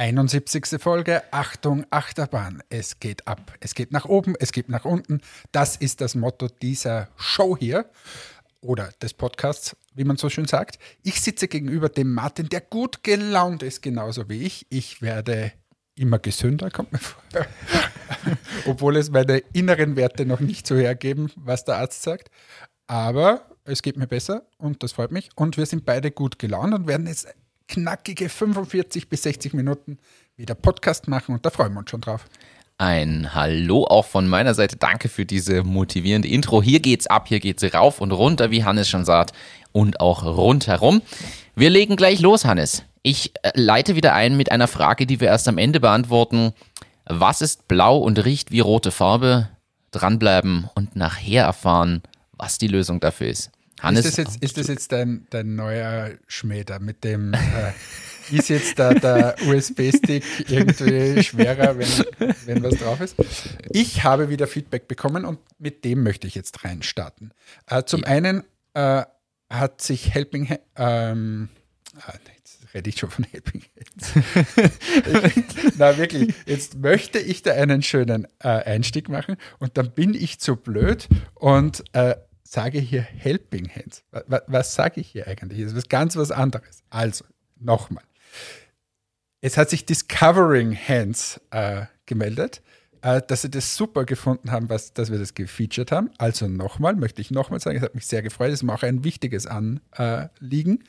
71. Folge. Achtung, Achterbahn. Es geht ab. Es geht nach oben, es geht nach unten. Das ist das Motto dieser Show hier oder des Podcasts, wie man so schön sagt. Ich sitze gegenüber dem Martin, der gut gelaunt ist, genauso wie ich. Ich werde immer gesünder, kommt mir vor. Obwohl es meine inneren Werte noch nicht so hergeben, was der Arzt sagt. Aber es geht mir besser und das freut mich. Und wir sind beide gut gelaunt und werden jetzt knackige 45 bis 60 Minuten wieder Podcast machen und da freuen wir uns schon drauf. Ein Hallo auch von meiner Seite. Danke für diese motivierende Intro. Hier geht's ab, hier geht's rauf und runter, wie Hannes schon sagt, und auch rundherum. Wir legen gleich los, Hannes. Ich äh, leite wieder ein mit einer Frage, die wir erst am Ende beantworten. Was ist blau und riecht wie rote Farbe? Dranbleiben und nachher erfahren, was die Lösung dafür ist. Hannes, ist das jetzt, ist das jetzt dein, dein neuer Schmäder mit dem, äh, ist jetzt da der USB-Stick irgendwie schwerer, wenn, wenn was drauf ist? Ich habe wieder Feedback bekommen und mit dem möchte ich jetzt reinstarten. Äh, zum ja. einen äh, hat sich Helping, ähm, ah, jetzt rede ich schon von Helping Hands. na wirklich, jetzt möchte ich da einen schönen äh, Einstieg machen und dann bin ich zu blöd und äh, sage hier Helping Hands. Was, was sage ich hier eigentlich? Das ist ganz was anderes. Also, nochmal. Es hat sich Discovering Hands äh, gemeldet, äh, dass sie das super gefunden haben, was, dass wir das gefeatured haben. Also nochmal, möchte ich nochmal sagen, es hat mich sehr gefreut, es ist mir auch ein wichtiges Anliegen.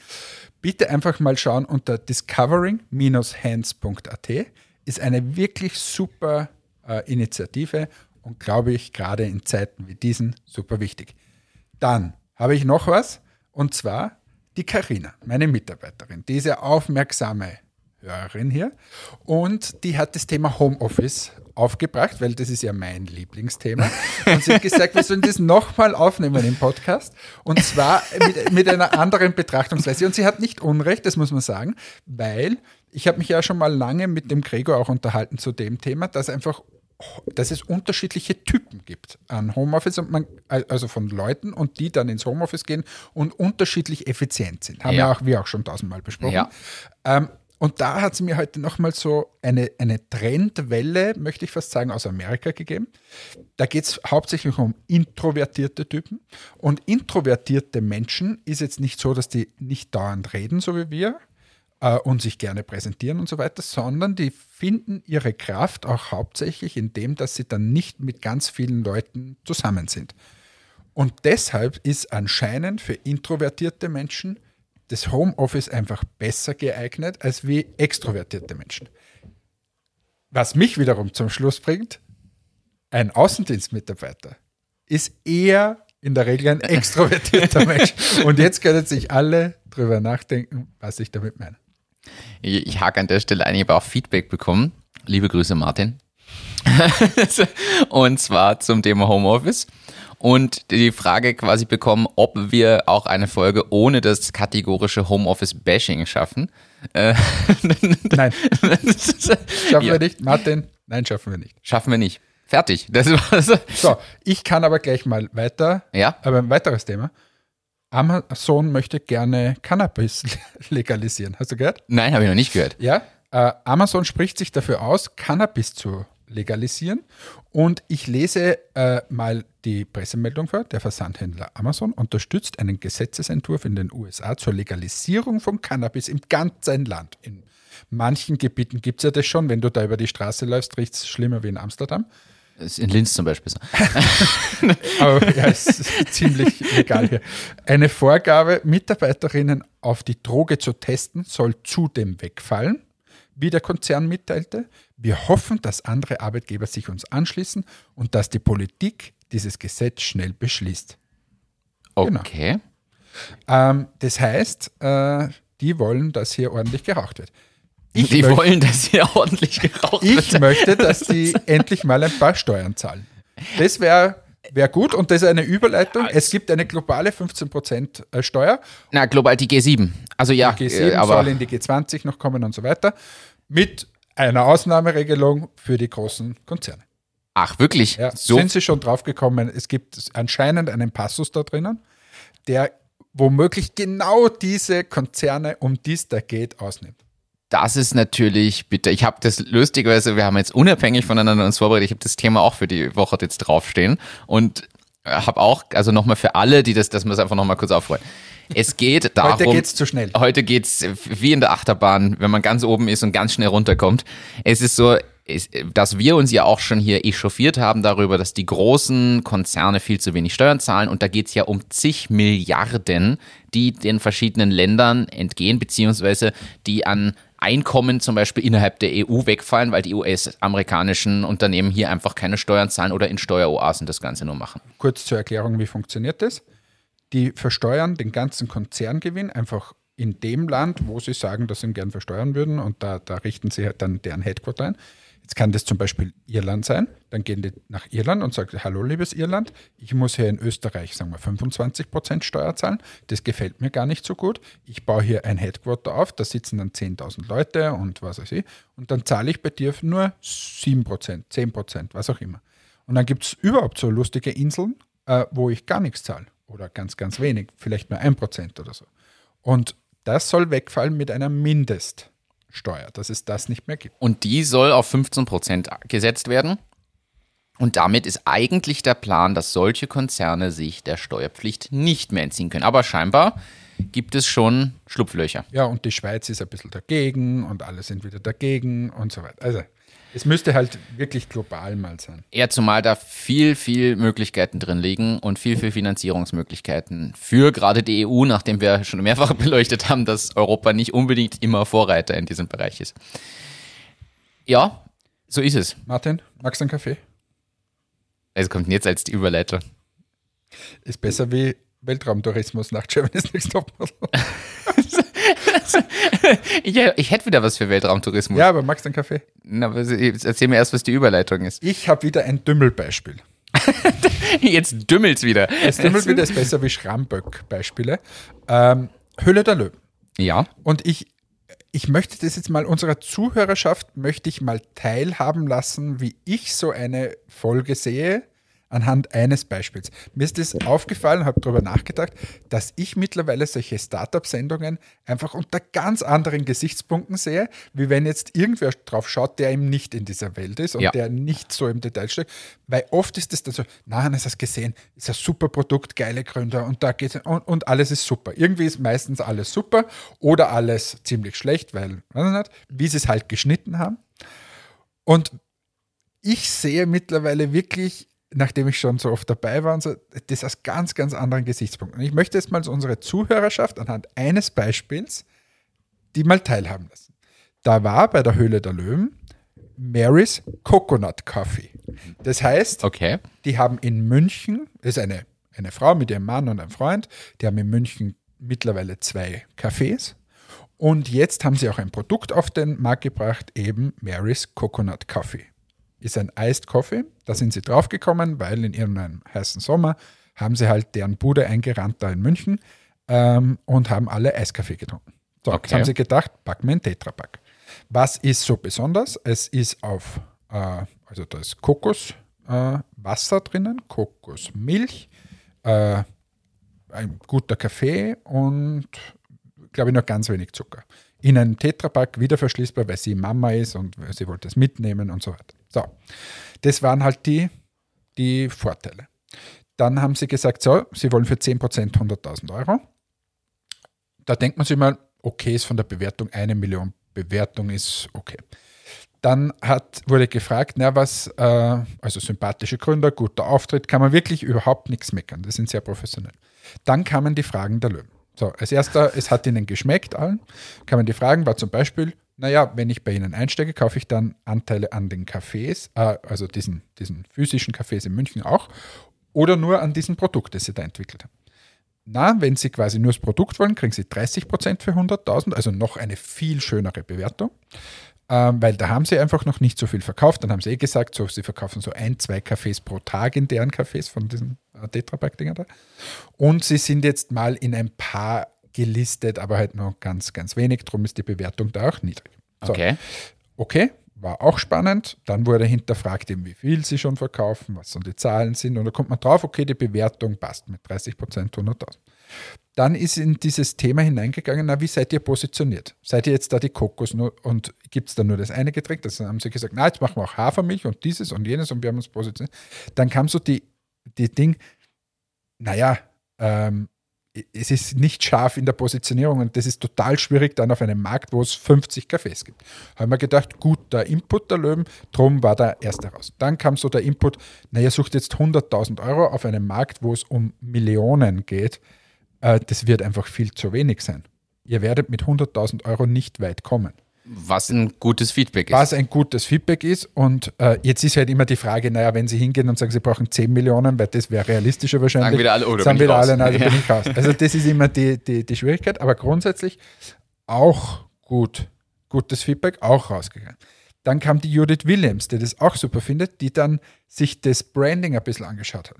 Bitte einfach mal schauen unter discovering-hands.at. Ist eine wirklich super äh, Initiative und glaube ich, gerade in Zeiten wie diesen super wichtig. Dann habe ich noch was und zwar die Karina, meine Mitarbeiterin, diese aufmerksame Hörerin hier und die hat das Thema Homeoffice aufgebracht, weil das ist ja mein Lieblingsthema. Und sie hat gesagt, wir sollen das nochmal aufnehmen im Podcast und zwar mit, mit einer anderen Betrachtungsweise. Und sie hat nicht Unrecht, das muss man sagen, weil ich habe mich ja schon mal lange mit dem Gregor auch unterhalten zu dem Thema, dass einfach dass es unterschiedliche Typen gibt an Homeoffice und man, also von Leuten und die dann ins Homeoffice gehen und unterschiedlich effizient sind. Haben ja, ja auch wir auch schon tausendmal besprochen. Ja. Ähm, und da hat es mir heute nochmal so eine, eine Trendwelle, möchte ich fast sagen, aus Amerika gegeben. Da geht es hauptsächlich um introvertierte Typen. Und introvertierte Menschen ist jetzt nicht so, dass die nicht dauernd reden, so wie wir, äh, und sich gerne präsentieren und so weiter, sondern die finden ihre Kraft auch hauptsächlich in dem, dass sie dann nicht mit ganz vielen Leuten zusammen sind. Und deshalb ist anscheinend für introvertierte Menschen das Homeoffice einfach besser geeignet als wie extrovertierte Menschen. Was mich wiederum zum Schluss bringt, ein Außendienstmitarbeiter ist eher in der Regel ein extrovertierter Mensch. Und jetzt können sich alle drüber nachdenken, was ich damit meine. Ich, ich hake an der Stelle ein, ich habe auch Feedback bekommen. Liebe Grüße, Martin. und zwar zum Thema Homeoffice. Und die Frage quasi bekommen, ob wir auch eine Folge ohne das kategorische Homeoffice-Bashing schaffen. Äh, nein. schaffen ja. wir nicht. Martin, nein, schaffen wir nicht. Schaffen wir nicht. Fertig. Das war's. So, ich kann aber gleich mal weiter. Ja. Aber ein weiteres Thema. Amazon möchte gerne Cannabis legalisieren. Hast du gehört? Nein, habe ich noch nicht gehört. Ja, äh, Amazon spricht sich dafür aus, Cannabis zu legalisieren. Und ich lese äh, mal die Pressemeldung vor. Der Versandhändler Amazon unterstützt einen Gesetzesentwurf in den USA zur Legalisierung von Cannabis im ganzen Land. In manchen Gebieten gibt es ja das schon. Wenn du da über die Straße läufst, riecht es schlimmer wie in Amsterdam. Ist in Linz zum Beispiel so. Aber ja, ist ziemlich egal hier. Eine Vorgabe, Mitarbeiterinnen auf die Droge zu testen, soll zudem wegfallen, wie der Konzern mitteilte. Wir hoffen, dass andere Arbeitgeber sich uns anschließen und dass die Politik dieses Gesetz schnell beschließt. Genau. Okay. Genau. Ähm, das heißt, äh, die wollen, dass hier ordentlich geraucht wird. Ich die möchte, wollen, dass hier ordentlich geraucht ich wird. Ich möchte, dass die endlich mal ein paar Steuern zahlen. Das wäre wär gut und das ist eine Überleitung. Es gibt eine globale 15% äh, Steuer. Na, global die G7. Also ja, die G7 äh, aber soll in die G20 noch kommen und so weiter. Mit einer Ausnahmeregelung für die großen Konzerne. Ach, wirklich? Ja, so? Sind Sie schon drauf gekommen? Es gibt anscheinend einen Passus da drinnen, der womöglich genau diese Konzerne, um die es da geht, ausnimmt. Das ist natürlich bitter. Ich habe das lustigerweise, wir haben jetzt unabhängig voneinander uns vorbereitet, ich habe das Thema auch für die Woche jetzt draufstehen und habe auch, also nochmal für alle, die das, dass wir es einfach nochmal kurz aufrollen. Es geht darum. Heute geht's zu schnell. Heute geht's wie in der Achterbahn, wenn man ganz oben ist und ganz schnell runterkommt. Es ist so, dass wir uns ja auch schon hier echauffiert haben darüber, dass die großen Konzerne viel zu wenig Steuern zahlen. Und da geht es ja um zig Milliarden, die den verschiedenen Ländern entgehen, beziehungsweise die an Einkommen zum Beispiel innerhalb der EU wegfallen, weil die US-amerikanischen Unternehmen hier einfach keine Steuern zahlen oder in Steueroasen das Ganze nur machen. Kurz zur Erklärung, wie funktioniert das? Die versteuern den ganzen Konzerngewinn einfach in dem Land, wo sie sagen, dass sie ihn gern versteuern würden und da, da richten sie halt dann deren Headquarter ein. Jetzt kann das zum Beispiel Irland sein. Dann gehen die nach Irland und sagen, hallo liebes Irland, ich muss hier in Österreich, sagen wir, 25 Prozent Steuer zahlen. Das gefällt mir gar nicht so gut. Ich baue hier ein Headquarter auf, da sitzen dann 10.000 Leute und was weiß ich. Und dann zahle ich bei dir nur 7 Prozent, 10 Prozent, was auch immer. Und dann gibt es überhaupt so lustige Inseln, äh, wo ich gar nichts zahle. Oder ganz, ganz wenig, vielleicht nur 1 Prozent oder so. Und das soll wegfallen mit einer Mindest. Steuer, dass es das nicht mehr gibt. Und die soll auf 15 Prozent gesetzt werden. Und damit ist eigentlich der Plan, dass solche Konzerne sich der Steuerpflicht nicht mehr entziehen können. Aber scheinbar gibt es schon Schlupflöcher. Ja, und die Schweiz ist ein bisschen dagegen und alle sind wieder dagegen und so weiter. Also es müsste halt wirklich global mal sein. Ja, zumal da viel, viel Möglichkeiten drin liegen und viel, viel Finanzierungsmöglichkeiten für gerade die EU, nachdem wir schon mehrfach beleuchtet haben, dass Europa nicht unbedingt immer Vorreiter in diesem Bereich ist. Ja, so ist es. Martin, magst du einen Kaffee? Es kommt jetzt als die Überleitung. Ist besser wie Weltraumtourismus nach Germany's Next Topmodel. ich, ich, hätte wieder was für Weltraumtourismus. Ja, aber magst du einen Kaffee? Na, erzähl mir erst, was die Überleitung ist. Ich habe wieder ein Dümmelbeispiel. Jetzt dümmelt's wieder. Es dümmelt wieder, ist besser wie Schramböck-Beispiele. Ähm, Höhle der Löwen. Ja. Und ich, ich möchte das jetzt mal unserer Zuhörerschaft, möchte ich mal teilhaben lassen, wie ich so eine Folge sehe anhand eines Beispiels. Mir ist es aufgefallen, habe darüber nachgedacht, dass ich mittlerweile solche Startup-Sendungen einfach unter ganz anderen Gesichtspunkten sehe, wie wenn jetzt irgendwer drauf schaut, der eben nicht in dieser Welt ist und ja. der nicht so im Detail steckt. Weil oft ist es dann so, nein, hast du gesehen, ist ein super Produkt, geile Gründer und da geht und, und alles ist super. Irgendwie ist meistens alles super oder alles ziemlich schlecht, weil, wie sie es halt geschnitten haben. Und ich sehe mittlerweile wirklich nachdem ich schon so oft dabei war, und so, das aus ganz, ganz anderen Gesichtspunkten. Und ich möchte jetzt mal unsere Zuhörerschaft anhand eines Beispiels die mal teilhaben lassen. Da war bei der Höhle der Löwen Mary's Coconut Coffee. Das heißt, okay. die haben in München, das ist eine, eine Frau mit ihrem Mann und einem Freund, die haben in München mittlerweile zwei Cafés. Und jetzt haben sie auch ein Produkt auf den Markt gebracht, eben Mary's Coconut Coffee ist ein Iced Coffee. Da sind sie draufgekommen, weil in ihrem heißen Sommer haben sie halt deren Bude eingerannt da in München ähm, und haben alle Eiskaffee getrunken. So, okay. jetzt haben sie gedacht, packen wir einen Tetrapack. Was ist so besonders? Es ist auf, äh, also da ist Kokoswasser äh, drinnen, Kokosmilch, äh, ein guter Kaffee und glaube ich noch ganz wenig Zucker. In einem Tetrapack wieder verschließbar, weil sie Mama ist und sie wollte es mitnehmen und so weiter. So, das waren halt die, die Vorteile. Dann haben sie gesagt, so, sie wollen für 10% 100.000 Euro. Da denkt man sich mal, okay, ist von der Bewertung eine Million Bewertung ist okay. Dann hat, wurde gefragt, na was, äh, also sympathische Gründer, guter Auftritt, kann man wirklich überhaupt nichts meckern. Das sind sehr professionell. Dann kamen die Fragen der Löwen. So, als erster, es hat ihnen geschmeckt allen, kamen die Fragen, war zum Beispiel, naja, wenn ich bei Ihnen einsteige, kaufe ich dann Anteile an den Cafés, äh, also diesen, diesen physischen Cafés in München auch, oder nur an diesem Produkt, das Sie da entwickelt haben. Na, wenn Sie quasi nur das Produkt wollen, kriegen Sie 30 Prozent für 100.000, also noch eine viel schönere Bewertung, ähm, weil da haben Sie einfach noch nicht so viel verkauft. Dann haben Sie eh gesagt, so, Sie verkaufen so ein, zwei Cafés pro Tag in deren Cafés von diesen äh, Tetrapack-Dinger da. Und Sie sind jetzt mal in ein paar gelistet, aber halt nur ganz, ganz wenig. Darum ist die Bewertung da auch niedrig. So. Okay. Okay, war auch spannend. Dann wurde hinterfragt, eben wie viel sie schon verkaufen, was so die Zahlen sind. Und da kommt man drauf, okay, die Bewertung passt mit 30 Prozent 100.000. dann ist in dieses Thema hineingegangen, na, wie seid ihr positioniert? Seid ihr jetzt da die Kokos nur, und gibt es da nur das eine Getränk? Das haben sie gesagt, na, jetzt machen wir auch Hafermilch und dieses und jenes und wir haben uns positioniert. Dann kam so die, die Ding, naja, ähm, es ist nicht scharf in der Positionierung und das ist total schwierig dann auf einem Markt, wo es 50 Cafés gibt. Haben wir gedacht, gut, der Input der Löwen, drum war der erste raus. Dann kam so der Input, naja, sucht jetzt 100.000 Euro auf einem Markt, wo es um Millionen geht. Äh, das wird einfach viel zu wenig sein. Ihr werdet mit 100.000 Euro nicht weit kommen. Was ein gutes Feedback ist. Was ein gutes Feedback ist. Und äh, jetzt ist halt immer die Frage, naja, wenn Sie hingehen und sagen, Sie brauchen 10 Millionen, weil das wäre realistischer wahrscheinlich. Sagen wieder alle, oder sagen wieder ich alle, raus. nein, also Ja. bin ich raus. Also das ist immer die, die, die Schwierigkeit. Aber grundsätzlich auch gut, gutes Feedback, auch rausgegangen. Dann kam die Judith Williams, die das auch super findet, die dann sich das Branding ein bisschen angeschaut hat.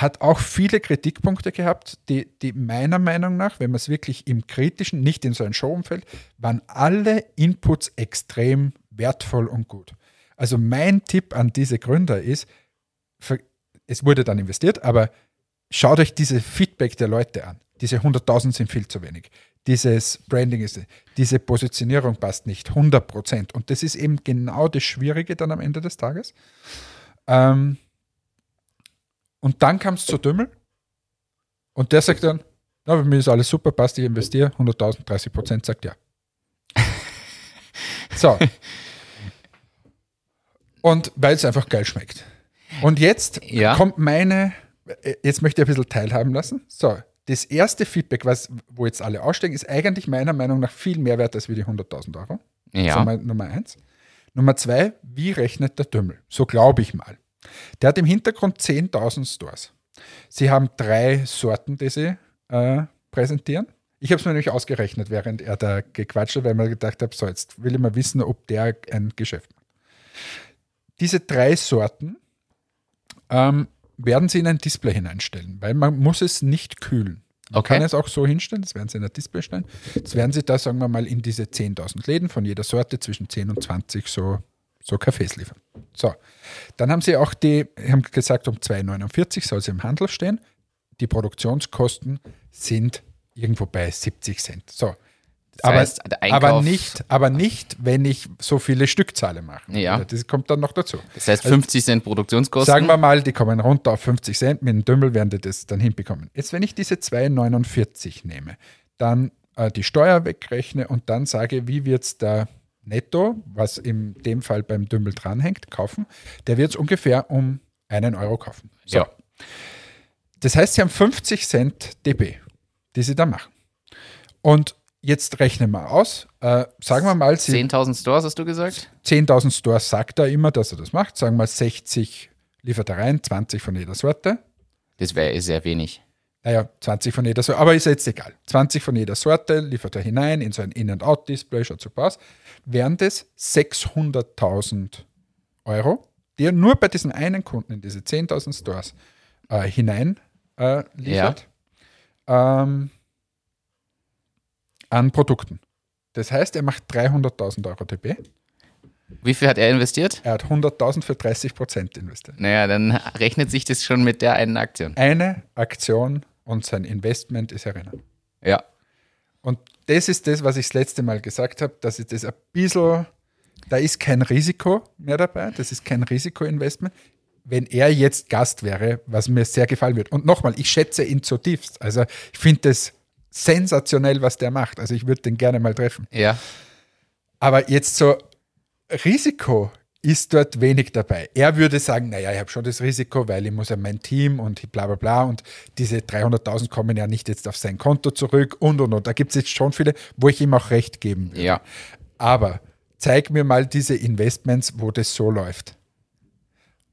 Hat auch viele Kritikpunkte gehabt, die, die meiner Meinung nach, wenn man es wirklich im Kritischen, nicht in so ein Showumfeld, waren alle Inputs extrem wertvoll und gut. Also mein Tipp an diese Gründer ist, ver- es wurde dann investiert, aber schaut euch diese Feedback der Leute an. Diese 100.000 sind viel zu wenig. Dieses Branding ist, diese Positionierung passt nicht, 100 Prozent. Und das ist eben genau das Schwierige dann am Ende des Tages. Ähm, und dann kam es zu Dümmel und der sagt dann, na, bei mir ist alles super, passt, ich investiere 100.000, 30 Prozent, sagt ja. So. Und weil es einfach geil schmeckt. Und jetzt Ja. kommt meine, äh, jetzt möchte ich ein bisschen teilhaben lassen. So, das erste Feedback, was, wo jetzt alle aussteigen, ist eigentlich meiner Meinung nach viel mehr wert als wie die 100.000 Euro. Ja. Nummer eins. Nummer zwei, wie rechnet der Dümmel? So glaube ich mal. Der hat im Hintergrund 10.000 Stores. Sie haben drei Sorten, die sie äh, präsentieren. Ich habe es mir nämlich ausgerechnet, während er da gequatscht hat, weil ich mir gedacht habe, so, jetzt will ich mal wissen, ob der ein Geschäft macht. Diese drei Sorten ähm, werden sie in ein Display hineinstellen, weil man muss es nicht kühlen. Man Okay. kann es auch so hinstellen, das werden sie in ein Display stellen. Jetzt werden sie da, sagen wir mal, in diese 10.000 Läden von jeder Sorte zwischen 10 und 20 so, so Cafés liefern. So, dann haben sie auch die, haben gesagt, um 2,49 soll sie im Handel stehen. Die Produktionskosten sind irgendwo bei 70 Cent. So. Das aber, heißt, aber, nicht, aber nicht, wenn ich so viele Stückzahlen mache. Ja. Das kommt dann noch dazu. Das heißt 50 Cent Produktionskosten. Sagen wir mal, die kommen runter auf 50 Cent, mit dem Dümmel werden die das dann hinbekommen. Jetzt, wenn ich diese 2,49 nehme, dann äh, die Steuer wegrechne und dann sage, wie wird es der Netto, was in dem Fall beim Dümmel dranhängt, kaufen, der wird es ungefähr um einen Euro kaufen. So. Ja. Das heißt, sie haben 50 Cent dB, die sie da machen. Und jetzt rechnen wir aus, äh, sagen wir mal, sie 10.000 Stores, hast du gesagt? 10.000 Stores sagt er immer, dass er das macht. Sagen wir 60 liefert er rein, 20 von jeder Sorte. Das wäre sehr wenig. Naja, 20 von jeder Sorte, aber ist jetzt egal. 20 von jeder Sorte liefert er hinein in so ein In-and-Out-Display, schaut super aus. Wären das 600.000 Euro, die er nur bei diesen einen Kunden in diese 10.000 Stores äh, hinein äh, liefert, ähm, an Produkten. Das heißt, er macht 300.000 Euro dB. Wie viel hat er investiert? Er hat 100.000 für 30 Prozent investiert. Naja, dann rechnet sich das schon mit der einen Aktion. Eine Aktion und sein Investment ist erinnern. Ja. Und das ist das, was ich das letzte Mal gesagt habe, dass ich das ein bisschen, da ist kein Risiko mehr dabei, das ist kein Risikoinvestment. Wenn er jetzt Gast wäre, was mir sehr gefallen wird. Und nochmal, ich schätze ihn zutiefst. Also ich finde das sensationell, was der macht. Also ich würde den gerne mal treffen. Ja. Aber jetzt so Risiko ist dort wenig dabei. Er würde sagen, naja, ich habe schon das Risiko, weil ich muss ja mein Team und bla bla bla und diese 300.000 kommen ja nicht jetzt auf sein Konto zurück und und und. Da gibt es jetzt schon viele, wo ich ihm auch recht geben würde. Ja. Aber zeig mir mal diese Investments, wo das so läuft.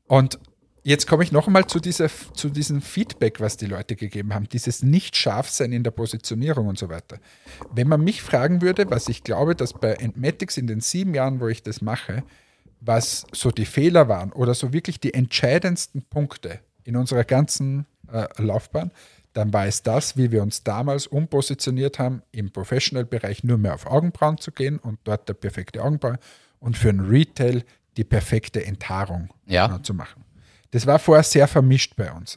Und jetzt komme ich noch einmal zu, dieser, zu diesem Feedback, was die Leute gegeben haben, dieses Nicht-Scharfsein in der Positionierung und so weiter. Wenn man mich fragen würde, was ich glaube, dass bei Entmatics in den sieben Jahren, wo ich das mache, was so die Fehler waren oder so wirklich die entscheidendsten Punkte in unserer ganzen äh, Laufbahn, dann war es das, wie wir uns damals umpositioniert haben, im Professional-Bereich nur mehr auf Augenbrauen zu gehen und dort der perfekte Augenbrauen und für den Retail die perfekte Enthaarung Ja. zu machen. Das war vorher sehr vermischt bei uns.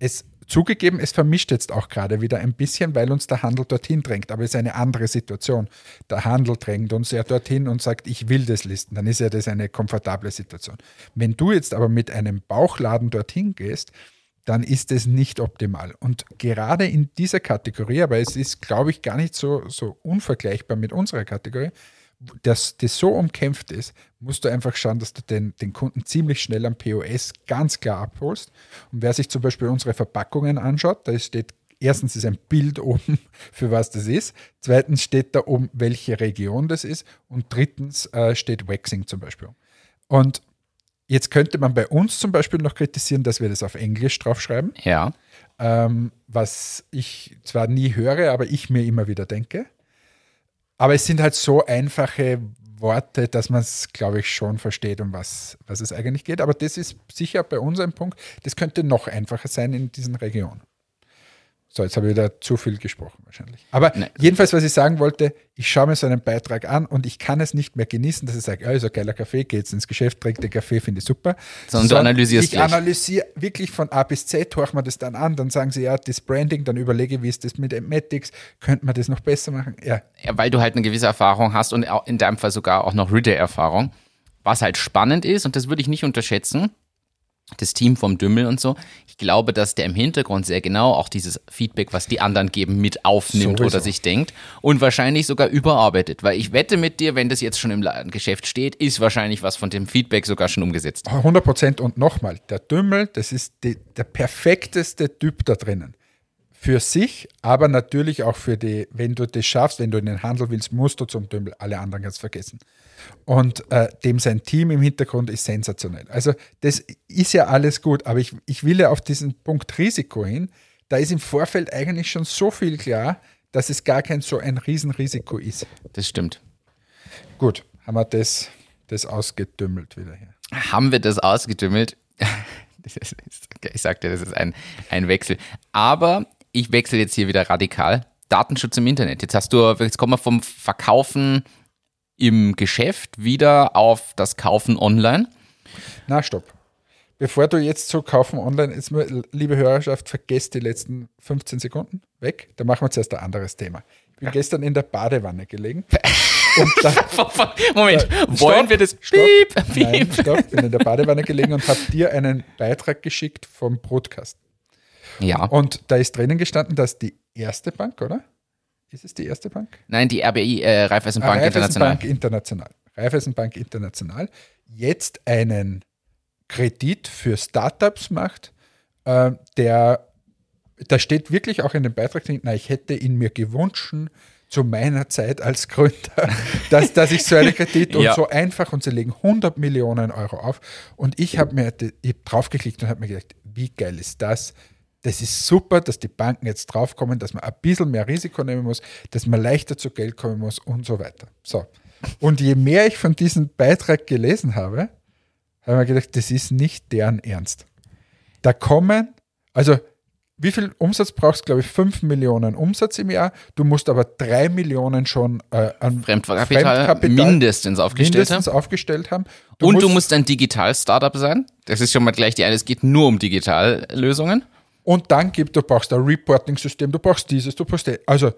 Es zugegeben, es vermischt jetzt auch gerade wieder ein bisschen, weil uns der Handel dorthin drängt. Aber es ist eine andere Situation. Der Handel drängt uns ja dorthin und sagt, ich will das listen. Dann ist ja das eine komfortable Situation. Wenn du jetzt aber mit einem Bauchladen dorthin gehst, dann ist es nicht optimal. Und gerade in dieser Kategorie, aber es ist, glaube ich, gar nicht so, so unvergleichbar mit unserer Kategorie, dass das so umkämpft ist, musst du einfach schauen, dass du den, den Kunden ziemlich schnell am POS ganz klar abholst. Und wer sich zum Beispiel unsere Verpackungen anschaut, da steht erstens ist ein Bild oben, für was das ist. Zweitens steht da oben, welche Region das ist. Und drittens äh, steht Waxing zum Beispiel. Und jetzt könnte man bei uns zum Beispiel noch kritisieren, dass wir das auf Englisch draufschreiben. Ja. Ähm, was ich zwar nie höre, aber ich mir immer wieder denke. Aber es sind halt so einfache Worte, dass man es, glaube ich, schon versteht, um was, was es eigentlich geht. Aber das ist sicher bei uns ein Punkt, das könnte noch einfacher sein in diesen Regionen. So, jetzt habe ich wieder zu viel gesprochen wahrscheinlich. Aber Nein. jedenfalls, was ich sagen wollte, ich schaue mir so einen Beitrag an und ich kann es nicht mehr genießen, dass ich sage, ja, ist ein geiler Kaffee, geht ins Geschäft, trinkt den Kaffee, finde ich super. Sondern du analysierst Ich gleich. analysiere wirklich von A bis Z, höre mir das dann an, dann sagen sie, ja, das Branding, dann überlege wie ist das mit Matics, könnte man das noch besser machen? Ja, Ja, weil du halt eine gewisse Erfahrung hast und in deinem Fall sogar auch noch Retail-Erfahrung. Was halt spannend ist, und das würde ich nicht unterschätzen, das Team vom Dümmel und so, ich glaube, dass der im Hintergrund sehr genau auch dieses Feedback, was die anderen geben, mit aufnimmt Sowieso. oder sich denkt und wahrscheinlich sogar überarbeitet. Weil ich wette mit dir, wenn das jetzt schon im Geschäft steht, ist wahrscheinlich was von dem Feedback sogar schon umgesetzt. 100 Prozent und nochmal, der Dümmel, das ist die, der perfekteste Typ da drinnen. Für sich, aber natürlich auch für die, wenn du das schaffst, wenn du in den Handel willst, musst du zum Dümmel. Alle anderen du vergessen. Und äh, dem sein Team im Hintergrund ist sensationell. Also das ist ja alles gut, aber ich, ich will ja auf diesen Punkt Risiko hin. Da ist im Vorfeld eigentlich schon so viel klar, dass es gar kein so ein Riesenrisiko ist. Das stimmt. Gut, haben wir das, das ausgedümmelt wieder hier. haben wir das ausgedümmelt. Ich sagte, das ist ein, ein Wechsel. Aber ich wechsle jetzt hier wieder radikal. Datenschutz im Internet. Jetzt hast du, jetzt kommen wir vom Verkaufen im Geschäft wieder auf das Kaufen online. Na, stopp. Bevor du jetzt zu kaufen online, jetzt liebe Hörerschaft, vergesst die letzten 15 Sekunden weg. Da machen wir zuerst ein anderes Thema. Ich bin gestern in der Badewanne gelegen. Da, Moment, Stopp, wollen wir das? stopp. Piep, Nein, piep. stopp. Bin in der Badewanne gelegen und habe dir einen Beitrag geschickt vom Broadcast. Ja. Und da ist drinnen gestanden, dass die erste Bank, oder? Ist es die erste Bank? Nein, die RBI, äh, Raiffeisenbank Ah, International. Raiffeisenbank International. Raiffeisenbank International jetzt einen Kredit für Startups macht, äh, der, da steht wirklich auch in dem Beitrag drin, na, ich hätte ihn mir gewünscht zu meiner Zeit als Gründer, dass, dass ich so einen Kredit und Ja. so einfach und sie legen 100 Millionen Euro auf und ich habe mir ich hab draufgeklickt und habe mir gedacht, wie geil ist das? Das ist super, dass die Banken jetzt draufkommen, dass man ein bisschen mehr Risiko nehmen muss, dass man leichter zu Geld kommen muss und so weiter. So. Und je mehr ich von diesem Beitrag gelesen habe, habe ich mir gedacht, das ist nicht deren Ernst. Da kommen, also wie viel Umsatz brauchst du, glaube ich, 5 Millionen Umsatz im Jahr. Du musst aber 3 Millionen schon äh, an Fremdkapital, mindestens aufgestellt mindestens haben. aufgestellt haben. Und du musst ein Digital-Startup sein. Das ist schon mal gleich die eine. Es geht nur um Digitallösungen. Und dann gibt, du brauchst ein Reporting-System, du brauchst dieses, du brauchst das. Also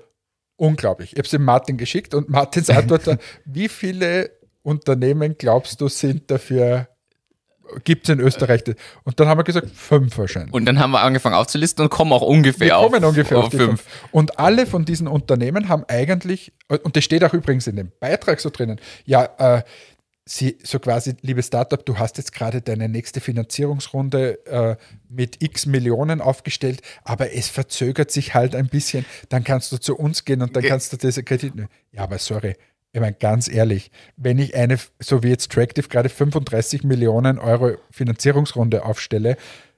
unglaublich. Ich habe es dem Martin geschickt und Martins Antwort war, wie viele Unternehmen glaubst du sind dafür, gibt es in Österreich? Und dann haben wir gesagt, fünf wahrscheinlich. Und dann haben wir angefangen aufzulisten und kommen auch ungefähr Wir auf, kommen ungefähr auf, die fünf. fünf. Und alle von diesen Unternehmen haben eigentlich, und das steht auch übrigens in dem Beitrag so drinnen, ja, äh, sie, so quasi, liebe Startup, du hast jetzt gerade deine nächste Finanzierungsrunde äh, mit x Millionen aufgestellt, aber es verzögert sich halt ein bisschen, dann kannst du zu uns gehen und dann kannst du diese Kredit nehmen. Ja, aber sorry, ich meine, ganz ehrlich, wenn ich eine, so wie jetzt Tractive gerade 35 Millionen Euro Finanzierungsrunde aufstelle,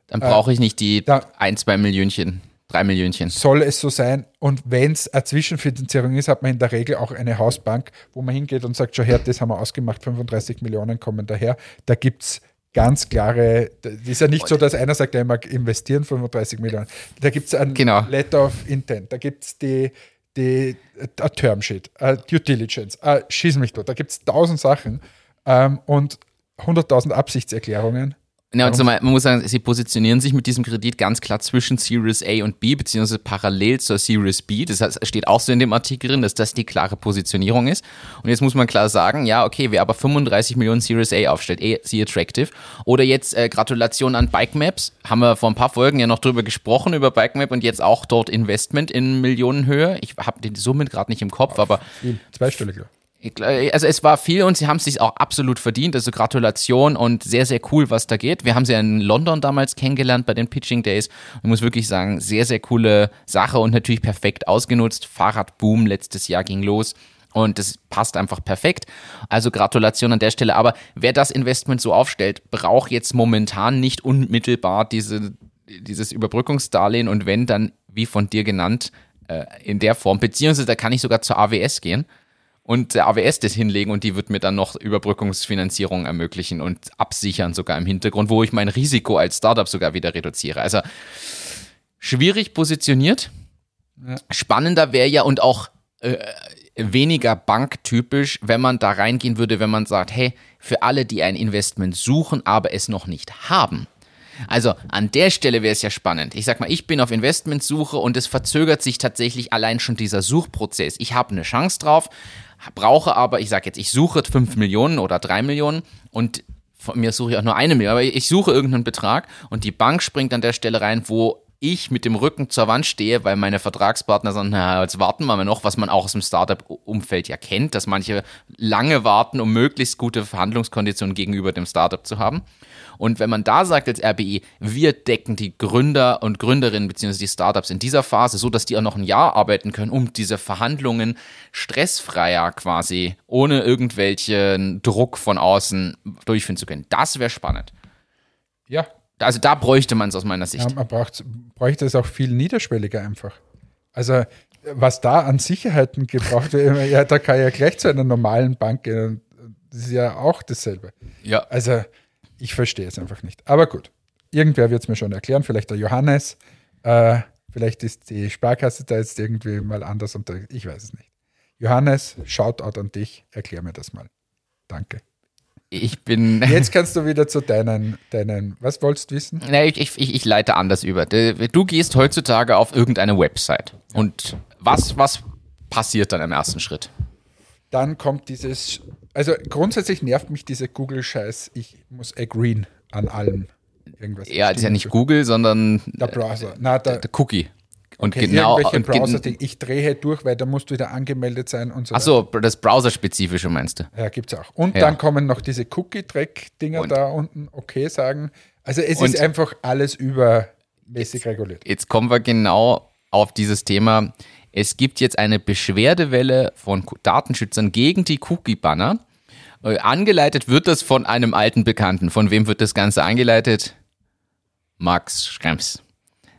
Dann brauche ich nicht die Äh, da- ein, zwei Millionchen, drei Millionchen. soll es so sein. Und wenn es eine Zwischenfinanzierung ist, hat man in der Regel auch eine Hausbank, wo man hingeht und sagt, schau her, das haben wir ausgemacht, 35 Millionen kommen daher. Da gibt es ganz klare, das ist ja nicht so, dass einer sagt, ja, ich mag investieren 35 Millionen. Da gibt es ein Genau. Letter of Intent, da gibt es die, die a Termsheet, a Due Diligence, a schieß mich dort, da gibt es tausend Sachen ähm, und 100.000 Absichtserklärungen. Ja, zumal, man muss sagen, sie positionieren sich mit diesem Kredit ganz klar zwischen Series A und B, beziehungsweise parallel zur Series B. Das heißt, steht auch so in dem Artikel drin, dass das die klare Positionierung ist. Und jetzt muss man klar sagen, ja, okay, wer aber 35 Millionen Series A aufstellt, eh, sie attractive. Oder jetzt äh, Gratulation an Bike Maps, haben wir vor ein paar Folgen ja noch drüber gesprochen, über Bike Map und jetzt auch dort Investment in Millionenhöhe. Ich habe die Summe gerade nicht im Kopf, aber... Zweistellig, ja. Also es war viel und sie haben es sich auch absolut verdient. Also Gratulation und sehr, sehr cool, was da geht. Wir haben sie ja in London damals kennengelernt bei den Pitching Days. Ich muss wirklich sagen, sehr, sehr coole Sache und natürlich perfekt ausgenutzt. Fahrradboom letztes Jahr ging los. Und das passt einfach perfekt. Also Gratulation an der Stelle. Aber wer das Investment so aufstellt, braucht jetzt momentan nicht unmittelbar diese, dieses Überbrückungsdarlehen und wenn, dann, wie von dir genannt, äh, in der Form. Beziehungsweise da kann ich sogar zur AWS gehen und der AWS das hinlegen und die wird mir dann noch Überbrückungsfinanzierung ermöglichen und absichern sogar im Hintergrund, wo ich mein Risiko als Startup sogar wieder reduziere. Also schwierig positioniert. Ja. Spannender wäre ja und auch äh, weniger banktypisch, wenn man da reingehen würde, wenn man sagt, hey, für alle, die ein Investment suchen, aber es noch nicht haben. Also an der Stelle wäre es ja spannend. Ich sag mal, ich bin auf Investmentsuche und es verzögert sich tatsächlich allein schon dieser Suchprozess. Ich habe eine Chance drauf, brauche aber, ich sage jetzt, ich suche 5 Millionen oder 3 Millionen und von mir suche ich auch nur eine Million, aber ich suche irgendeinen Betrag und die Bank springt an der Stelle rein, wo ich mit dem Rücken zur Wand stehe, weil meine Vertragspartner sagen, na, jetzt warten wir mal noch, was man auch aus dem Startup-Umfeld ja kennt, dass manche lange warten, um möglichst gute Verhandlungskonditionen gegenüber dem Startup zu haben. Und wenn man da sagt als RBI, wir decken die Gründer und Gründerinnen bzw. die Startups in dieser Phase, so dass die auch noch ein Jahr arbeiten können, um diese Verhandlungen stressfreier quasi, ohne irgendwelchen Druck von außen durchführen zu können. Das wäre spannend. Ja. Also da bräuchte man es aus meiner Sicht. Ja, man braucht, bräuchte es auch viel niederschwelliger einfach. Also was da an Sicherheiten gebraucht wird, ja, da kann ja gleich zu einer normalen Bank gehen. Das ist ja auch dasselbe. Ja. Also ich verstehe es einfach nicht. Aber gut, irgendwer wird es mir schon erklären, vielleicht der Johannes. Äh, vielleicht ist die Sparkasse da jetzt irgendwie mal anders unterwegs. Ich weiß es nicht. Johannes, Shoutout an dich, erklär mir das mal. Danke. Ich bin. Jetzt kannst du wieder zu deinen, deinen was wolltest du wissen? Nee, ich, ich, ich leite anders über. Du gehst heutzutage auf irgendeine Website. Und was, was passiert dann im ersten Schritt? Dann kommt dieses also grundsätzlich nervt mich dieser Google-Scheiß. Ich muss agreeen an allem. Irgendwas ja, das ist ja nicht Google, sondern der Browser. Na, der, der Cookie. Und okay, genau. Und Browser -Ding. ich drehe durch, weil da musst du wieder angemeldet sein und so. Achso, das Browser-spezifische meinst du? Ja, gibt es auch. Und ja. dann kommen noch diese Cookie-Track-Dinger da unten, okay sagen. Also es ist einfach alles übermäßig reguliert. Jetzt kommen wir genau auf dieses Thema. Es gibt jetzt eine Beschwerdewelle von Datenschützern gegen die Cookie-Banner. Äh, angeleitet wird das von einem alten Bekannten. Von wem wird das Ganze angeleitet? Max Schrems.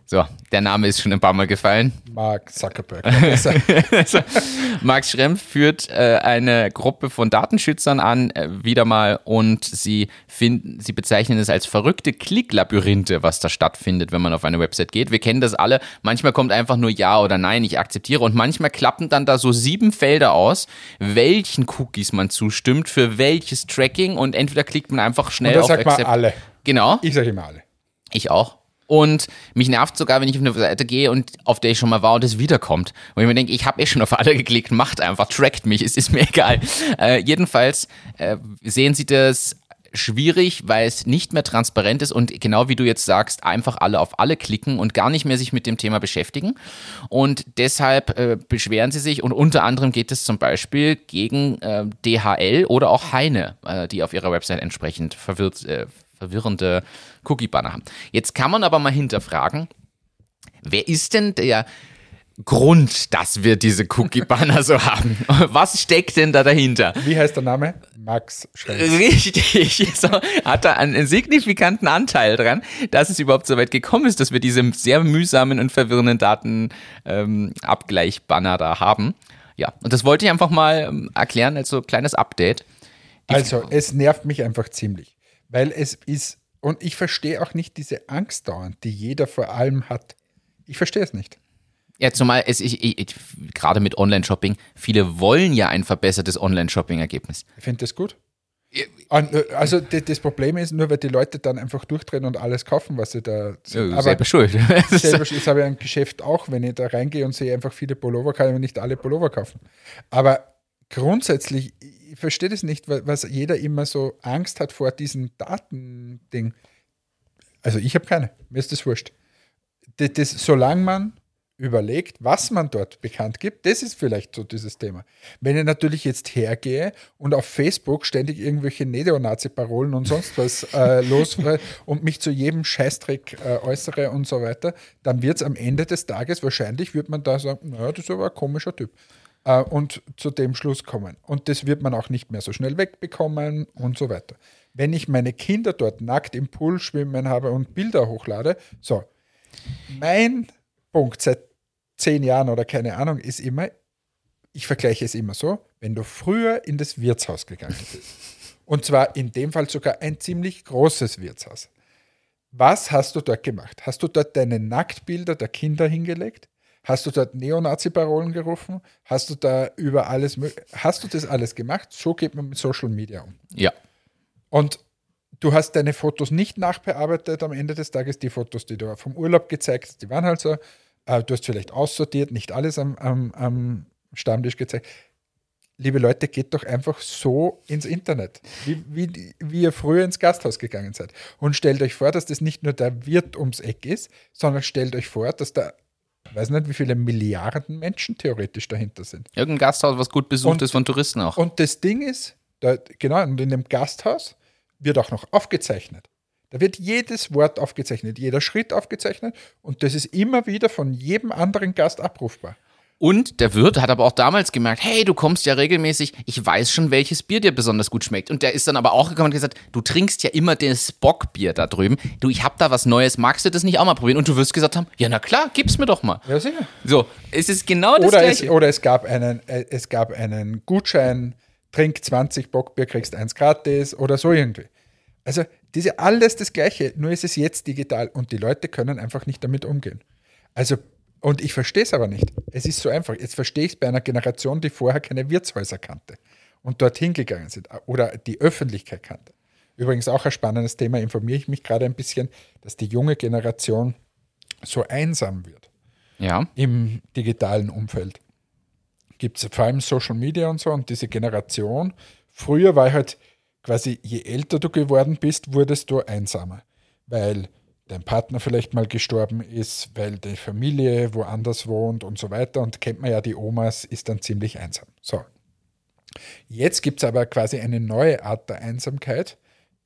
So, der Name ist schon ein paar Mal gefallen. Mark Zuckerberg. Max Schrempf führt äh, eine Gruppe von Datenschützern an, äh, wieder mal, und sie finden, sie bezeichnen es als verrückte Klicklabyrinthe, was da stattfindet, wenn man auf eine Website geht. Wir kennen das alle. Manchmal kommt einfach nur Ja oder Nein, ich akzeptiere. Und manchmal klappen dann da so sieben Felder aus, welchen Cookies man zustimmt, für welches Tracking, und entweder klickt man einfach schnell und das auf sagt Accept. Alle. Genau. Ich sage immer alle. Ich auch. Und mich nervt sogar, wenn ich auf eine Seite gehe und auf der ich schon mal war und es wiederkommt. Und ich mir denke, ich habe eh schon auf alle geklickt, macht einfach, trackt mich, es ist mir egal. Äh, jedenfalls äh, sehen Sie das schwierig, weil es nicht mehr transparent ist und genau wie du jetzt sagst, einfach alle auf alle klicken und gar nicht mehr sich mit dem Thema beschäftigen. Und deshalb äh, beschweren sie sich und unter anderem geht es zum Beispiel gegen äh, DHL oder auch Heine, äh, die auf ihrer Website entsprechend verwirrt, äh, verwirrende Cookie-Banner haben. Jetzt kann man aber mal hinterfragen, wer ist denn der Grund, dass wir diese Cookie-Banner so haben? Was steckt denn da dahinter? Wie heißt der Name? Max Schrems. Richtig. So, hat da einen signifikanten Anteil dran, dass es überhaupt so weit gekommen ist, dass wir diese sehr mühsamen und verwirrenden Datenabgleich-Banner ähm, da haben. Ja, und das wollte ich einfach mal ähm, erklären als so kleines Update. Die also, es nervt mich einfach ziemlich, weil es ist und ich verstehe auch nicht diese Angst dauernd, die jeder vor allem hat. Ich verstehe es nicht. Ja, zumal es, ich, ich, ich, gerade mit Online-Shopping, viele wollen ja ein verbessertes Online-Shopping-Ergebnis. Ich finde das gut. Also das Problem ist, nur weil die Leute dann einfach durchdrehen und alles kaufen, was sie da sehen. Ja, selber schuld. selber, das habe ich ein Geschäft auch, wenn ich da reingehe und sehe einfach viele Pullover, kann ich nicht alle Pullover kaufen. Aber grundsätzlich, ich verstehe das nicht, weil was jeder immer so Angst hat vor diesem Datending. Also ich habe keine, mir ist das wurscht. Das, das, solange man überlegt, was man dort bekannt gibt, das ist vielleicht so dieses Thema. Wenn ich natürlich jetzt hergehe und auf Facebook ständig irgendwelche Neonazi-Parolen und sonst was äh, los und mich zu jedem Scheißdreck äh, äußere und so weiter, dann wird es am Ende des Tages wahrscheinlich, wird man da sagen, naja, das ist aber ein komischer Typ. Äh, und zu dem Schluss kommen. Und das wird man auch nicht mehr so schnell wegbekommen und so weiter. Wenn ich meine Kinder dort nackt im Pool schwimmen habe und Bilder hochlade, so, mein Punkt seit zehn Jahren oder keine Ahnung ist immer, ich vergleiche es immer so, wenn du früher in das Wirtshaus gegangen bist, und zwar in dem Fall sogar ein ziemlich großes Wirtshaus, was hast du dort gemacht? Hast du dort deine Nacktbilder der Kinder hingelegt? Hast du dort Neonazi-Parolen gerufen? Hast du da über alles, hast du das alles gemacht? So geht man mit Social Media um. ja. Und du hast deine Fotos nicht nachbearbeitet am Ende des Tages. Die Fotos, die du vom Urlaub gezeigt hast, die waren halt so. Äh, Du hast vielleicht aussortiert, nicht alles am, am, am Stammtisch gezeigt. Liebe Leute, geht doch einfach so ins Internet, wie, wie, wie ihr früher ins Gasthaus gegangen seid. Und stellt euch vor, dass das nicht nur der Wirt ums Eck ist, sondern stellt euch vor, dass da, ich weiß nicht, wie viele Milliarden Menschen theoretisch dahinter sind. Irgendein Gasthaus, was gut besucht Und- ist von Touristen auch. Und das Ding ist, da, genau, und in dem Gasthaus wird auch noch aufgezeichnet. Da wird jedes Wort aufgezeichnet, jeder Schritt aufgezeichnet und das ist immer wieder von jedem anderen Gast abrufbar. Und der Wirt hat aber auch damals gemerkt, hey, du kommst ja regelmäßig, ich weiß schon, welches Bier dir besonders gut schmeckt. Und der ist dann aber auch gekommen und gesagt, du trinkst ja immer das Bockbier da drüben. Du, ich hab da was Neues, magst du das nicht auch mal probieren? Und du wirst gesagt haben, ja, na klar, gib's mir doch mal. Ja, sicher. So, es ist genau das Oder es, Gleiche. oder es gab einen, äh, es gab einen Gutschein, trink 20 Bockbier, kriegst eins gratis oder so irgendwie. Also diese alles das Gleiche, nur ist es jetzt digital und die Leute können einfach nicht damit umgehen. Also, und ich verstehe es aber nicht. Es ist so einfach. Jetzt verstehe ich es bei einer Generation, die vorher keine Wirtshäuser kannte und dorthin gegangen sind oder die Öffentlichkeit kannte. Übrigens auch ein spannendes Thema, informiere ich mich gerade ein bisschen, dass die junge Generation so einsam wird Ja, im digitalen Umfeld. Gibt es vor allem Social Media und so und diese Generation. Früher war halt quasi, je älter du geworden bist, wurdest du einsamer, weil dein Partner vielleicht mal gestorben ist, weil die Familie woanders wohnt und so weiter. Und kennt man ja, die Omas ist dann ziemlich einsam. So. Jetzt gibt es aber quasi eine neue Art der Einsamkeit,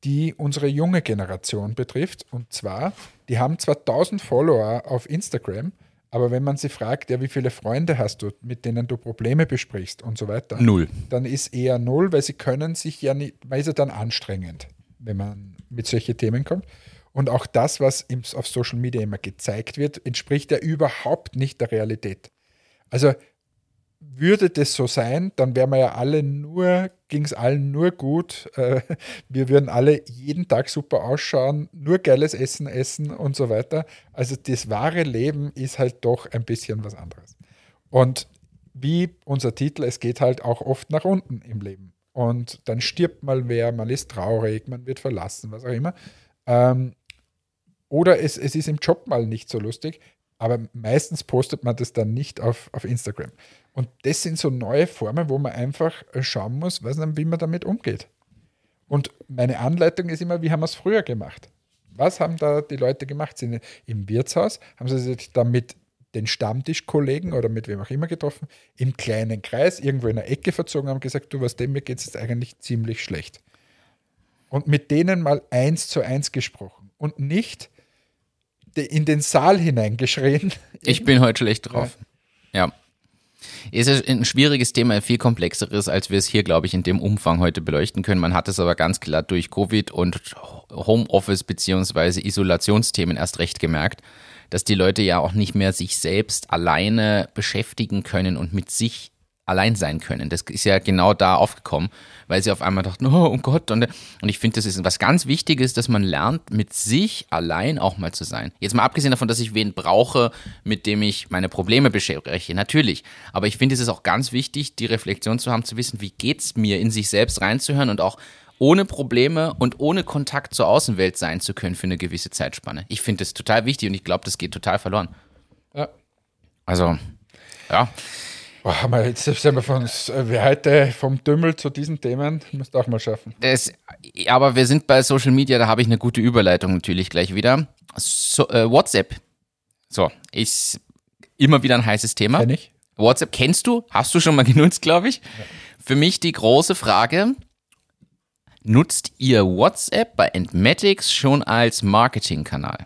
die unsere junge Generation betrifft. Und zwar, die haben zwar 1000 Follower auf Instagram, aber wenn man sie fragt, ja, wie viele Freunde hast du, mit denen du Probleme besprichst und so weiter, null. dann ist eher null, weil sie können sich ja nicht, weil ist ja dann anstrengend, wenn man mit solchen Themen kommt. Und auch das, was auf Social Media immer gezeigt wird, entspricht ja überhaupt nicht der Realität. Also würde das so sein, dann wären wir ja alle nur, ging es allen nur gut. Äh, wir würden alle jeden Tag super ausschauen, nur geiles Essen essen und so weiter. Also das wahre Leben ist halt doch ein bisschen was anderes. Und wie unser Titel, es geht halt auch oft nach unten im Leben. Und dann stirbt mal wer, man ist traurig, man wird verlassen, was auch immer. Ähm, oder es, es ist im Job mal nicht so lustig, aber meistens postet man das dann nicht auf, auf Instagram. Und das sind so neue Formen, wo man einfach schauen muss, nicht, wie man damit umgeht. Und meine Anleitung ist immer, wie haben wir es früher gemacht? Was haben da die Leute gemacht? Sind im Wirtshaus, haben sie sich da mit den Stammtischkollegen oder mit wem auch immer getroffen, im kleinen Kreis, irgendwo in der Ecke verzogen, haben gesagt, du, was dem mir geht jetzt eigentlich ziemlich schlecht. Und mit denen mal eins zu eins gesprochen und nicht in den Saal hineingeschrien. Ich bin heute schlecht drauf. Ja. Es ist ein schwieriges Thema, ein viel komplexeres, als wir es hier, glaube ich, in dem Umfang heute beleuchten können. Man hat es aber ganz klar durch Covid und Homeoffice beziehungsweise Isolationsthemen erst recht gemerkt, dass die Leute ja auch nicht mehr sich selbst alleine beschäftigen können und mit sich allein sein können. Das ist ja genau da aufgekommen, weil sie auf einmal dachten, oh, oh Gott. Und, und ich finde, das ist was ganz Wichtiges, dass man lernt, mit sich allein auch mal zu sein. Jetzt mal abgesehen davon, dass ich wen brauche, mit dem ich meine Probleme bespreche, natürlich. Aber ich finde, es ist auch ganz wichtig, die Reflexion zu haben, zu wissen, wie geht's mir, in sich selbst reinzuhören und auch ohne Probleme und ohne Kontakt zur Außenwelt sein zu können für eine gewisse Zeitspanne. Ich finde das total wichtig und ich glaube, das geht total verloren. Ja. Also, ja. Boah, haben wir jetzt sind wir von wir heute vom Dümmel zu diesen Themen, musst du auch mal schaffen. Das, aber wir sind bei Social Media, da habe ich eine gute Überleitung natürlich gleich wieder. So, äh, WhatsApp. So, ist immer wieder ein heißes Thema. Kenn ich. WhatsApp kennst du? Hast du schon mal genutzt, glaube ich? Für mich die große Frage: Nutzt ihr WhatsApp bei Entmatics schon als Marketingkanal?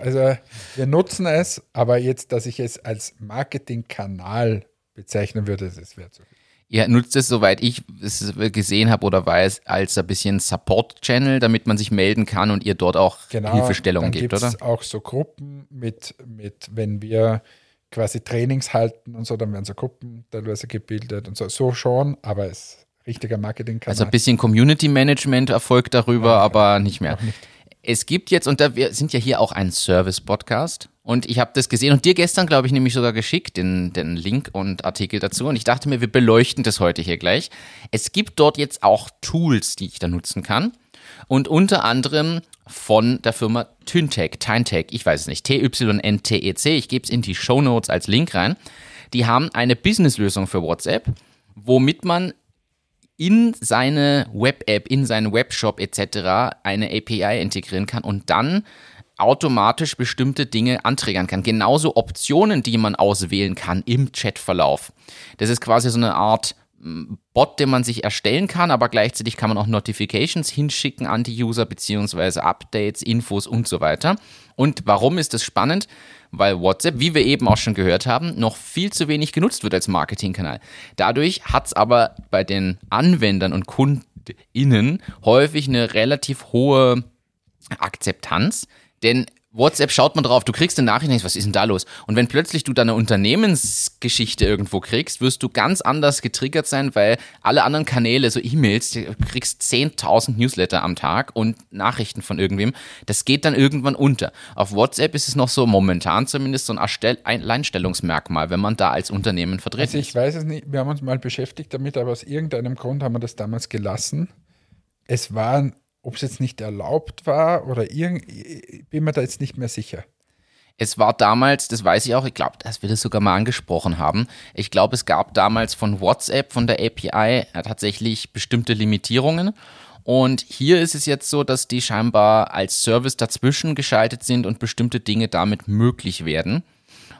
Also wir nutzen es, aber jetzt, dass ich es als Marketingkanal bezeichnen würde, das wäre zu viel. Ihr nutzt es, soweit ich es gesehen habe oder weiß, als ein bisschen Support-Channel, damit man sich melden kann und ihr dort auch Hilfestellungen dann gebt, oder? auch so Gruppen mit, mit, wenn wir quasi Trainings halten und so, dann werden so Gruppen teilweise gebildet und so. So schon, aber es ist richtiger Marketingkanal. Also ein bisschen Community Management erfolgt darüber, aber nicht mehr. Nicht. Es gibt jetzt, und da, wir sind ja hier auch ein Service-Podcast, und ich habe das gesehen und dir gestern, glaube ich, nämlich sogar geschickt, den, den Link und Artikel dazu. Und ich dachte mir, wir beleuchten das heute hier gleich. Es gibt dort jetzt auch Tools, die ich da nutzen kann. Und unter anderem von der Firma Tyntec, Tyntec, ich weiß es nicht, T-Y-N-T-E-C. Ich gebe es in die Show Notes als Link rein. Die haben eine Business-Lösung für WhatsApp, womit man in seine Web-App, in seinen Webshop etc. eine API integrieren kann und dann automatisch bestimmte Dinge anträgern kann. Genauso Optionen, die man auswählen kann im Chatverlauf. Das ist quasi so eine Art mm, Bot, den man sich erstellen kann, aber gleichzeitig kann man auch Notifications hinschicken an die User beziehungsweise Updates, Infos und so weiter. Und warum ist das spannend? Weil WhatsApp, wie wir eben auch schon gehört haben, noch viel zu wenig genutzt wird als Marketingkanal. Dadurch hat es aber bei den Anwendern und KundInnen häufig eine relativ hohe Akzeptanz, denn WhatsApp schaut man drauf, du kriegst eine Nachricht denkst, was ist denn da los? Und wenn plötzlich du deine Unternehmensgeschichte irgendwo kriegst, wirst du ganz anders getriggert sein, weil alle anderen Kanäle, so E-Mails, du kriegst 10.000 Newsletter am Tag und Nachrichten von irgendwem, das geht dann irgendwann unter. Auf WhatsApp ist es noch so, momentan zumindest, so ein Alleinstellungsmerkmal, wenn man da als Unternehmen vertreten Also ich ist. weiß es nicht, wir haben uns mal beschäftigt damit, aber aus irgendeinem Grund haben wir das damals gelassen. Es war, ob es jetzt nicht erlaubt war oder irgend, ich bin mir da jetzt nicht mehr sicher. Es war damals, das weiß ich auch, ich glaube, dass wir das sogar mal angesprochen haben. Ich glaube, es gab damals von WhatsApp, von der API, äh, tatsächlich bestimmte Limitierungen. Und hier ist es jetzt so, dass die scheinbar als Service dazwischen geschaltet sind und bestimmte Dinge damit möglich werden.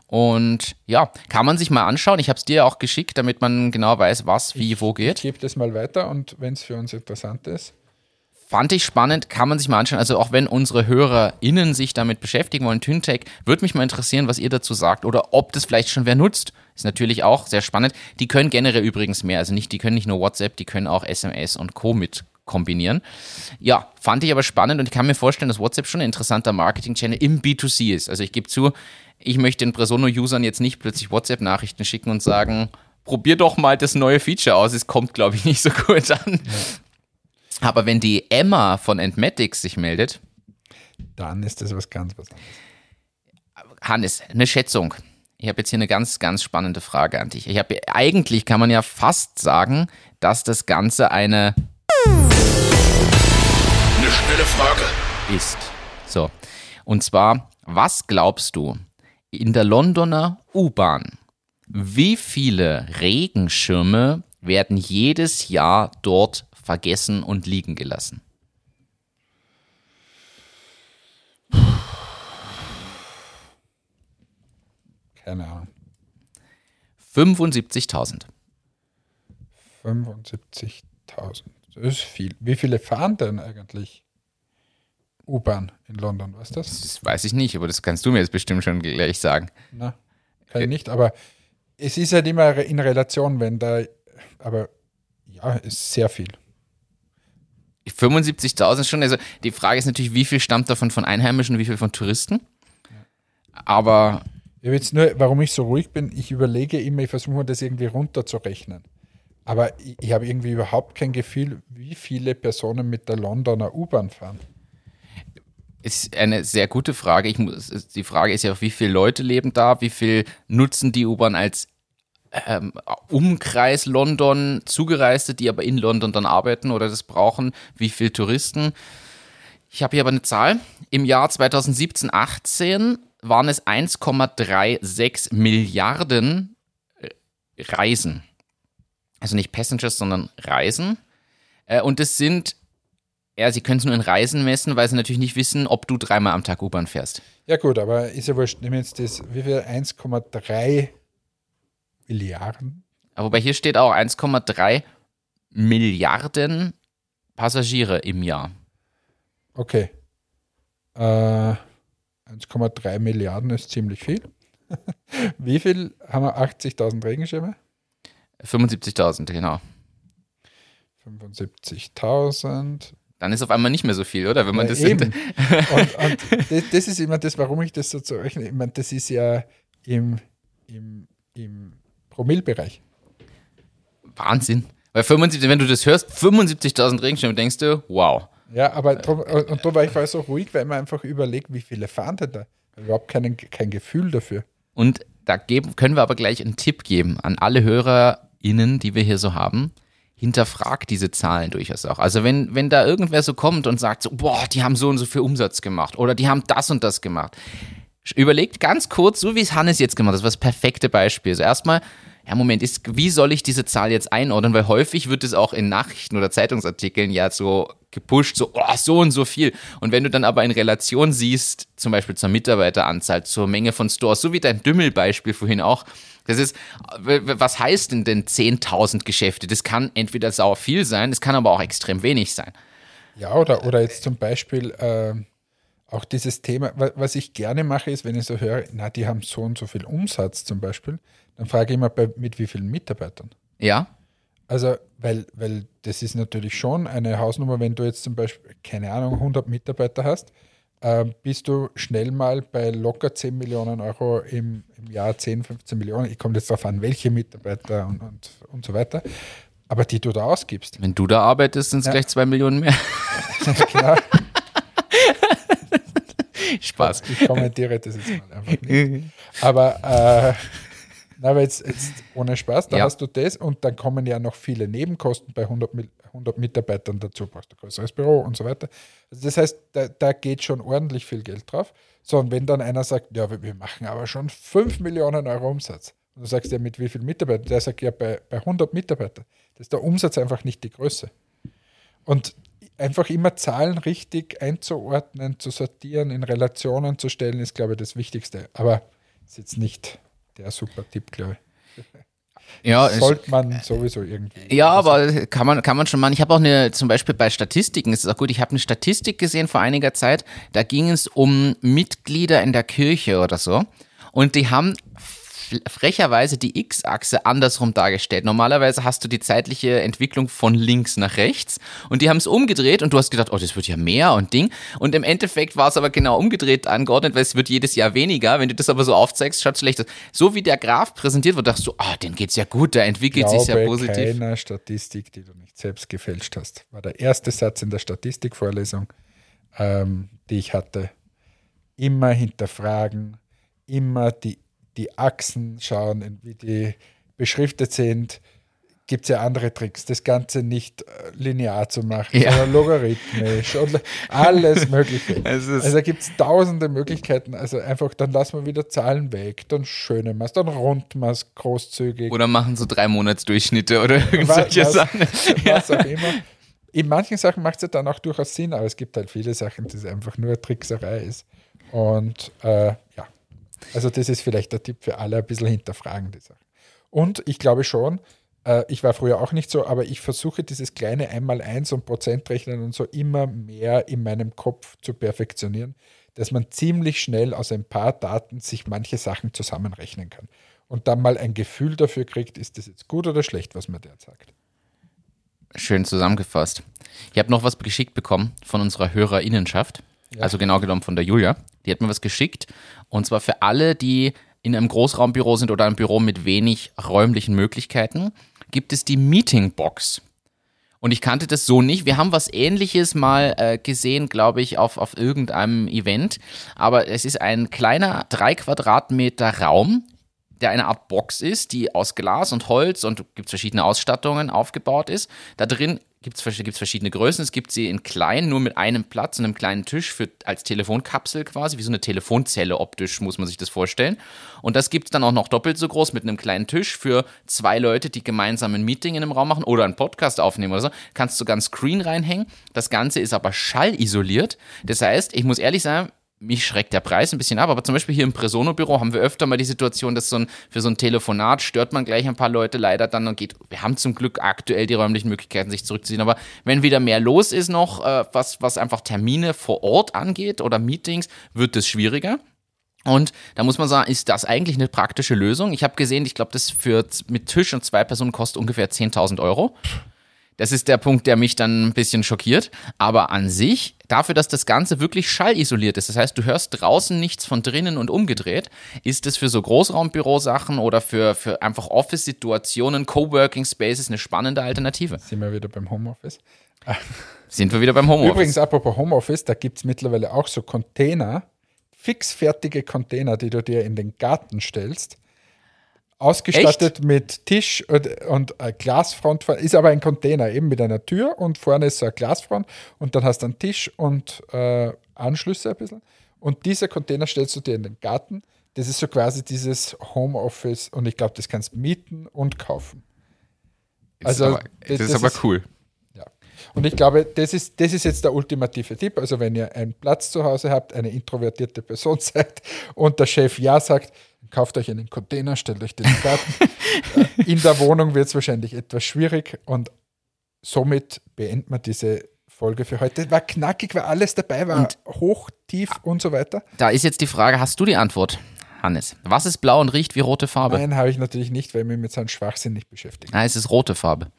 Und ja, kann man sich mal anschauen. Ich habe es dir auch geschickt, damit man genau weiß, was, wie, wo Ich geht. gebe das mal weiter und wenn es für uns interessant ist, Fand ich spannend, kann man sich mal anschauen. Also auch wenn unsere HörerInnen sich damit beschäftigen wollen, Tyntech, würde mich mal interessieren, was ihr dazu sagt oder ob das vielleicht schon wer nutzt. Ist natürlich auch sehr spannend. Die können generell übrigens mehr. Also nicht, die können nicht nur WhatsApp, die können auch SMS und Co. mit kombinieren. Ja, fand ich aber spannend und ich kann mir vorstellen, dass WhatsApp schon ein interessanter Marketing-Channel im B2C ist. Also ich gebe zu, ich möchte den Presono-Usern jetzt nicht plötzlich WhatsApp-Nachrichten schicken und sagen, probier doch mal das neue Feature aus. Es kommt, glaube ich, nicht so gut an. Aber wenn die Emma von Entmatics sich meldet, dann ist das was ganz was anderes. Hannes, eine Schätzung. Ich habe jetzt hier eine ganz, ganz spannende Frage an dich. Ich habe eigentlich kann man ja fast sagen, dass das Ganze eine Eine schnelle Frage. ist. So. Und zwar, was glaubst du in der Londoner U-Bahn? Wie viele Regenschirme werden jedes Jahr dort vergessen und liegen gelassen? Keine Ahnung. 75.000. 75.000. Das ist viel. Wie viele fahren denn eigentlich U-Bahn in London? Weißt du das? Das weiß ich nicht, aber das kannst du mir jetzt bestimmt schon gleich sagen. Na, kann ich nicht, aber es ist halt immer in Relation, wenn da, aber ja, ist sehr viel. 75.000 schon. Also die Frage ist natürlich, wie viel stammt davon von Einheimischen wie viel von Touristen? Aber Ich jetzt nur, warum ich so ruhig bin, ich überlege immer, ich versuche das irgendwie runterzurechnen. Aber ich, ich habe irgendwie überhaupt kein Gefühl, wie viele Personen mit der Londoner U-Bahn fahren. ist eine sehr gute Frage. Ich muss, die Frage ist ja auch, wie viele Leute leben da, wie viel nutzen die U-Bahn als ähm, Umkreis London Zugereiste, die aber in London dann arbeiten oder das brauchen, wie viele Touristen. Ich habe hier aber eine Zahl. Im Jahr 2017, 18 waren es 1,36 Milliarden äh, Reisen. Also nicht Passengers, sondern Reisen. Äh, und das sind, ja, sie können es nur in Reisen messen, weil sie natürlich nicht wissen, ob du dreimal am Tag U-Bahn fährst. Ja, gut, aber ist ja wurscht. Nehmen wir jetzt das, wie viel? 1,3 Milliarden? Aber wobei hier steht auch 1,3 Milliarden Passagiere im Jahr. Okay. Äh, 1,3 Milliarden ist ziemlich viel. Wie viel haben wir? 80.000 Regenschirme? 75.000, genau. 75.000. Dann ist auf einmal nicht mehr so viel, oder? Wenn man Ja, das. Und, und das, das ist immer das, warum ich das so zurechne. Ich meine, das ist ja im, im, im Promillbereich. Wahnsinn. Weil 75, wenn du das hörst, 75.000 Regenschirme, denkst du, wow. Ja, aber drum, und darum war ich so ruhig, weil man einfach überlegt, wie viele fahren denn da? Überhaupt keinen, kein Gefühl dafür. Und da geben, können wir aber gleich einen Tipp geben an alle HörerInnen, die wir hier so haben. Hinterfragt diese Zahlen durchaus auch. Also wenn, wenn da irgendwer so kommt und sagt so, boah, die haben so und so viel Umsatz gemacht oder die haben das und das gemacht. Überlegt ganz kurz, so wie es Hannes jetzt gemacht hat, das war das perfekte Beispiel. Also erstmal, ja, Moment, ist, wie soll ich diese Zahl jetzt einordnen? Weil häufig wird es auch in Nachrichten oder Zeitungsartikeln ja so gepusht, so, oh, so und so viel. Und wenn du dann aber in Relation siehst, zum Beispiel zur Mitarbeiteranzahl, zur Menge von Stores, so wie dein Dümmel-Beispiel vorhin auch, das ist, was heißt denn denn 10.000 Geschäfte? Das kann entweder sauer viel sein, das kann aber auch extrem wenig sein. Ja, oder, oder jetzt zum Beispiel ähm, auch dieses Thema, wa- was ich gerne mache, ist, wenn ich so höre, na, die haben so und so viel Umsatz zum Beispiel, dann frage ich immer, bei, mit wie vielen Mitarbeitern. Ja? Also, weil, weil das ist natürlich schon eine Hausnummer, wenn du jetzt zum Beispiel, keine Ahnung, 100 Mitarbeiter hast, äh, bist du schnell mal bei locker 10 Millionen Euro im, im Jahr, 10, 15 Millionen. Ich komme jetzt darauf an, welche Mitarbeiter und, und, und so weiter. Aber die du da ausgibst. Wenn du da arbeitest, sind es Ja. gleich zwei Millionen mehr. genau, Spaß. ich kommentiere das jetzt mal einfach nicht. Aber, äh, na, aber jetzt, jetzt ohne Spaß, da Ja. hast du das und dann kommen ja noch viele Nebenkosten bei 100, Mil- 100 Mitarbeitern dazu, brauchst du ein größeres Büro und so weiter. Also das heißt, da, da geht schon ordentlich viel Geld drauf. So, und wenn dann einer sagt, ja, wir- wir machen aber schon 5 Millionen Euro Umsatz, und du sagst ja, mit wie vielen Mitarbeitern? Der sagt ja, bei, bei 100 Mitarbeitern. Das ist der Umsatz einfach nicht die Größe. Und einfach immer Zahlen richtig einzuordnen, zu sortieren, in Relationen zu stellen, ist, glaube ich, das Wichtigste. Aber ist jetzt nicht der super Tipp, glaube ich. Ja, Sollte man sowieso irgendwie. Ja, aber kann man, kann man schon machen. Ich habe auch eine, zum Beispiel bei Statistiken, ist es auch gut, ich habe eine Statistik gesehen vor einiger Zeit, da ging es um Mitglieder in der Kirche oder so. Und die haben frecherweise die X-Achse andersrum dargestellt. Normalerweise hast du die zeitliche Entwicklung von links nach rechts und die haben es umgedreht und du hast gedacht, oh, das wird ja mehr und Ding. Und im Endeffekt war es aber genau umgedreht angeordnet, weil es wird jedes Jahr weniger. Wenn du das aber so aufzeigst, schaut schlecht aus. So wie der Graph präsentiert wird, dachtest du, ah, den geht's ja gut, der entwickelt sich sehr glaube positiv. keiner Statistik, die du nicht selbst gefälscht hast. War der erste Satz in der Statistikvorlesung, ähm, die ich hatte. Immer hinterfragen, immer die, die Achsen schauen, wie die beschriftet sind. Gibt es ja andere Tricks, das Ganze nicht äh, linear zu machen, Ja. sondern logarithmisch und alles Mögliche. Also da gibt es tausende Möglichkeiten. Also einfach, dann lassen wir wieder Zahlen weg, dann schöne Maß, dann es großzügig. Oder machen so drei Monatsdurchschnitte oder irgend Was- solche was- Sachen. was auch immer. In manchen Sachen macht es ja dann auch durchaus Sinn, aber es gibt halt viele Sachen, die es einfach nur Trickserei ist. Und äh, ja, also das ist vielleicht der Tipp für alle, ein bisschen hinterfragen die Sachen. Und ich glaube schon, äh, ich war früher auch nicht so, aber ich versuche dieses kleine Einmaleins und Prozentrechnen und so immer mehr in meinem Kopf zu perfektionieren, dass man ziemlich schnell aus ein paar Daten sich manche Sachen zusammenrechnen kann. Und dann mal ein Gefühl dafür kriegt, ist das jetzt gut oder schlecht, was man der sagt. Schön zusammengefasst. Ich habe noch was geschickt bekommen von unserer Hörerinnenschaft. Also genau genommen von der Julia. Die hat mir was geschickt. Und zwar für alle, die in einem Großraumbüro sind oder einem Büro mit wenig räumlichen Möglichkeiten, gibt es die Meetingbox. Und ich kannte das so nicht. Wir haben was ähnliches mal äh, gesehen, glaube ich, auf, auf irgendeinem Event. Aber es ist ein kleiner drei Quadratmeter Raum der eine Art Box ist, die aus Glas und Holz und gibt verschiedene Ausstattungen aufgebaut ist. Da drin gibt es verschiedene Größen. Es gibt sie in klein, nur mit einem Platz und einem kleinen Tisch für, als Telefonkapsel quasi, wie so eine Telefonzelle optisch, muss man sich das vorstellen. Und das gibt es dann auch noch doppelt so groß mit einem kleinen Tisch für zwei Leute, die gemeinsam ein Meeting in einem Raum machen oder einen Podcast aufnehmen oder so. Kannst du ganz Screen reinhängen. Das Ganze ist aber schallisoliert. Das heißt, ich muss ehrlich sagen, mich schreckt der Preis ein bisschen ab, aber zum Beispiel hier im Presono-Büro haben wir öfter mal die Situation, dass so ein, für so ein Telefonat stört man gleich ein paar Leute leider dann und geht. Wir haben zum Glück aktuell die räumlichen Möglichkeiten, sich zurückzuziehen, aber wenn wieder mehr los ist noch, äh, was, was einfach Termine vor Ort angeht oder Meetings, wird es schwieriger. Und da muss man sagen, ist das eigentlich eine praktische Lösung? Ich habe gesehen, ich glaube, das für mit Tisch und zwei Personen kostet ungefähr 10.000 Euro. Das ist der Punkt, der mich dann ein bisschen schockiert. Aber an sich, dafür, dass das Ganze wirklich schallisoliert ist, das heißt, du hörst draußen nichts von drinnen und umgedreht, ist es für so Großraumbürosachen oder für, für einfach Office-Situationen, Coworking Spaces eine spannende Alternative. Sind wir wieder beim Homeoffice? Sind wir wieder beim Homeoffice? Übrigens, apropos Homeoffice, da gibt es mittlerweile auch so Container, fixfertige Container, die du dir in den Garten stellst Ausgestattet Echt? mit Tisch und, Glasfront, ist aber ein Container, eben mit einer Tür und vorne ist so ein Glasfront und dann hast du einen Tisch und äh, Anschlüsse ein bisschen. Und dieser Container stellst du dir in den Garten. Das ist so quasi dieses Homeoffice und ich glaube, das kannst du mieten und kaufen. Also, das, das, ist aber cool. Ja. Und ich glaube, das ist, das ist jetzt der ultimative Tipp. Also, wenn ihr einen Platz zu Hause habt, eine introvertierte Person seid und der Chef ja sagt, kauft euch einen Container, stellt euch den Garten. Äh, in der Wohnung wird es wahrscheinlich etwas schwierig und somit beendet man diese Folge für heute. War knackig, weil alles dabei war, und hoch, tief und so weiter. Da ist jetzt die Frage, hast du die Antwort? Hannes, was ist blau und riecht wie rote Farbe? Nein, habe ich natürlich nicht, weil ich mich mit seinem Schwachsinn nicht beschäftige. Nein, es ist rote Farbe.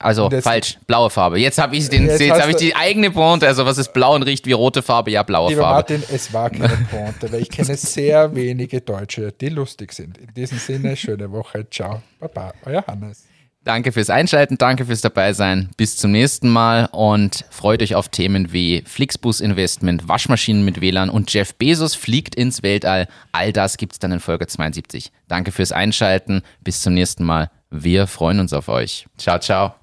Also falsch, blaue Farbe. Jetzt habe ich, den, jetzt jetzt hab ich die eigene Pointe. Also was ist blau und riecht wie rote Farbe? Ja, blaue Lieber Farbe. Martin, es war keine Pointe, weil ich kenne sehr wenige Deutsche, die lustig sind. In diesem Sinne, schöne Woche. Ciao. Baba, euer Hannes. Danke fürs Einschalten, danke fürs Dabeisein. Bis zum nächsten Mal und freut euch auf Themen wie Flixbus Investment, Waschmaschinen mit WLAN und Jeff Bezos fliegt ins Weltall. All das gibt es dann in Folge 72. Danke fürs Einschalten. Bis zum nächsten Mal. Wir freuen uns auf euch. Ciao, ciao.